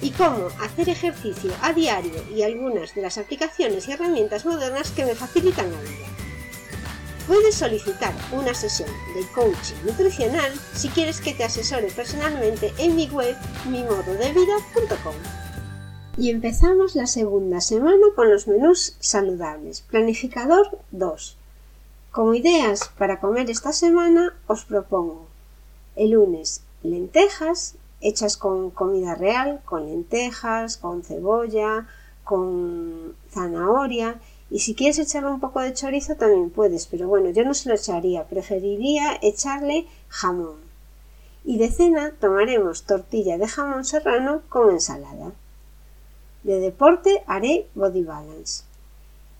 y cómo hacer ejercicio a diario y algunas de las aplicaciones y herramientas modernas que me facilitan la vida. Puedes solicitar una sesión de coaching nutricional si quieres que te asesore personalmente en mi web mimododevida.com. Y empezamos la segunda semana con los menús saludables. Planificador 2. Como ideas para comer esta semana os propongo el lunes lentejas hechas con comida real, con lentejas, con cebolla, con zanahoria. Y si quieres echarle un poco de chorizo también puedes, pero bueno, yo no se lo echaría, preferiría echarle jamón. Y de cena tomaremos tortilla de jamón serrano con ensalada. De deporte haré body balance.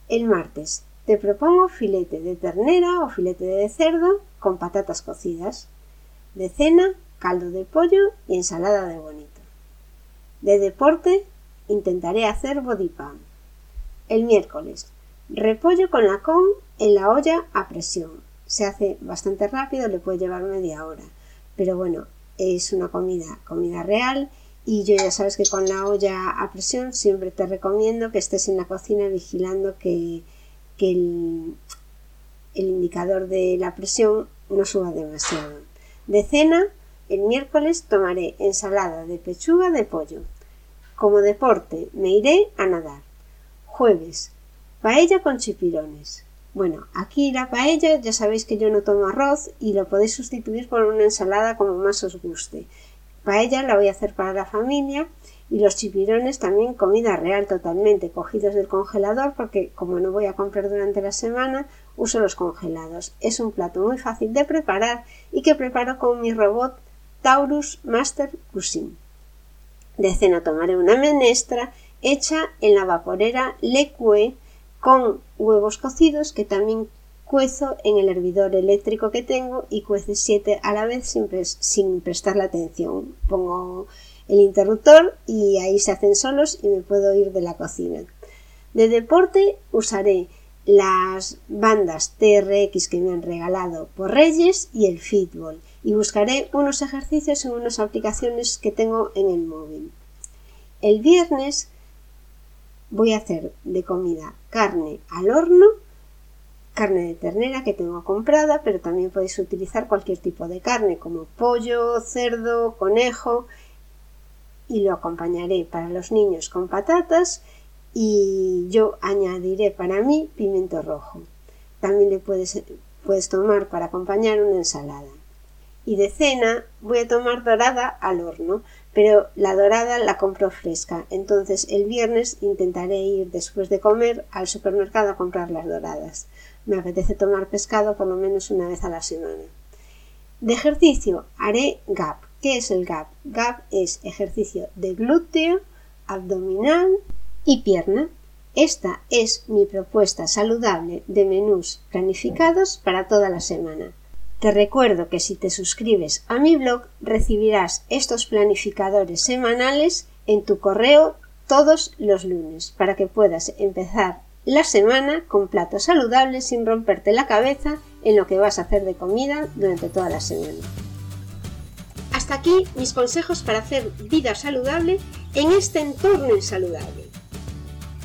El martes te propongo filete de ternera o filete de cerdo con patatas cocidas. De cena caldo de pollo y ensalada de bonito. De deporte intentaré hacer body pan. El miércoles, repollo con la con en la olla a presión. Se hace bastante rápido, le puede llevar media hora. Pero bueno, es una comida, comida real y yo ya sabes que con la olla a presión siempre te recomiendo que estés en la cocina vigilando que, que el, el indicador de la presión no suba demasiado. De cena, el miércoles tomaré ensalada de pechuga de pollo. Como deporte me iré a nadar. Jueves, paella con chipirones. Bueno, aquí la paella ya sabéis que yo no tomo arroz y lo podéis sustituir por una ensalada como más os guste. Paella la voy a hacer para la familia y los chipirones también comida real totalmente, cogidos del congelador porque como no voy a comprar durante la semana, uso los congelados. Es un plato muy fácil de preparar y que preparo con mi robot Taurus Master Cuisine. De cena tomaré una menestra hecha en la vaporera Le con huevos cocidos que también cuezo en el hervidor eléctrico que tengo y cuece siete a la vez sin, sin prestarle atención. Pongo el interruptor y ahí se hacen solos y me puedo ir de la cocina. De deporte usaré las bandas TRX que me han regalado por Reyes y el Fitball y buscaré unos ejercicios en unas aplicaciones que tengo en el móvil. El viernes voy a hacer de comida carne al horno, carne de ternera que tengo comprada, pero también podéis utilizar cualquier tipo de carne como pollo, cerdo, conejo y lo acompañaré para los niños con patatas y yo añadiré para mí pimiento rojo. También le puedes, puedes tomar para acompañar una ensalada y de cena voy a tomar dorada al horno, pero la dorada la compro fresca. Entonces el viernes intentaré ir después de comer al supermercado a comprar las doradas. Me apetece tomar pescado por lo menos una vez a la semana. De ejercicio haré GAP. ¿Qué es el GAP? GAP es ejercicio de glúteo, abdominal y pierna. Esta es mi propuesta saludable de menús planificados para toda la semana. Te recuerdo que si te suscribes a mi blog recibirás estos planificadores semanales en tu correo todos los lunes para que puedas empezar la semana con platos saludables sin romperte la cabeza en lo que vas a hacer de comida durante toda la semana. Hasta aquí mis consejos para hacer vida saludable en este entorno insaludable.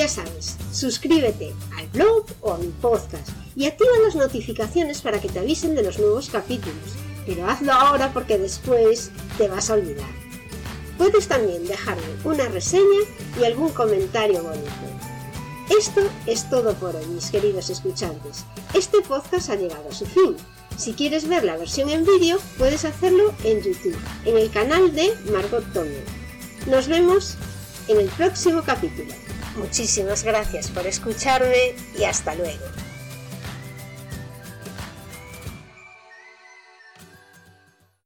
Ya sabes, suscríbete al blog o a mi podcast y activa las notificaciones para que te avisen de los nuevos capítulos. Pero hazlo ahora porque después te vas a olvidar. Puedes también dejarme una reseña y algún comentario bonito. Esto es todo por hoy, mis queridos escuchantes. Este podcast ha llegado a su fin. Si quieres ver la versión en vídeo, puedes hacerlo en YouTube, en el canal de Margot Toño. Nos vemos en el próximo capítulo. Muchísimas gracias por escucharme y hasta luego.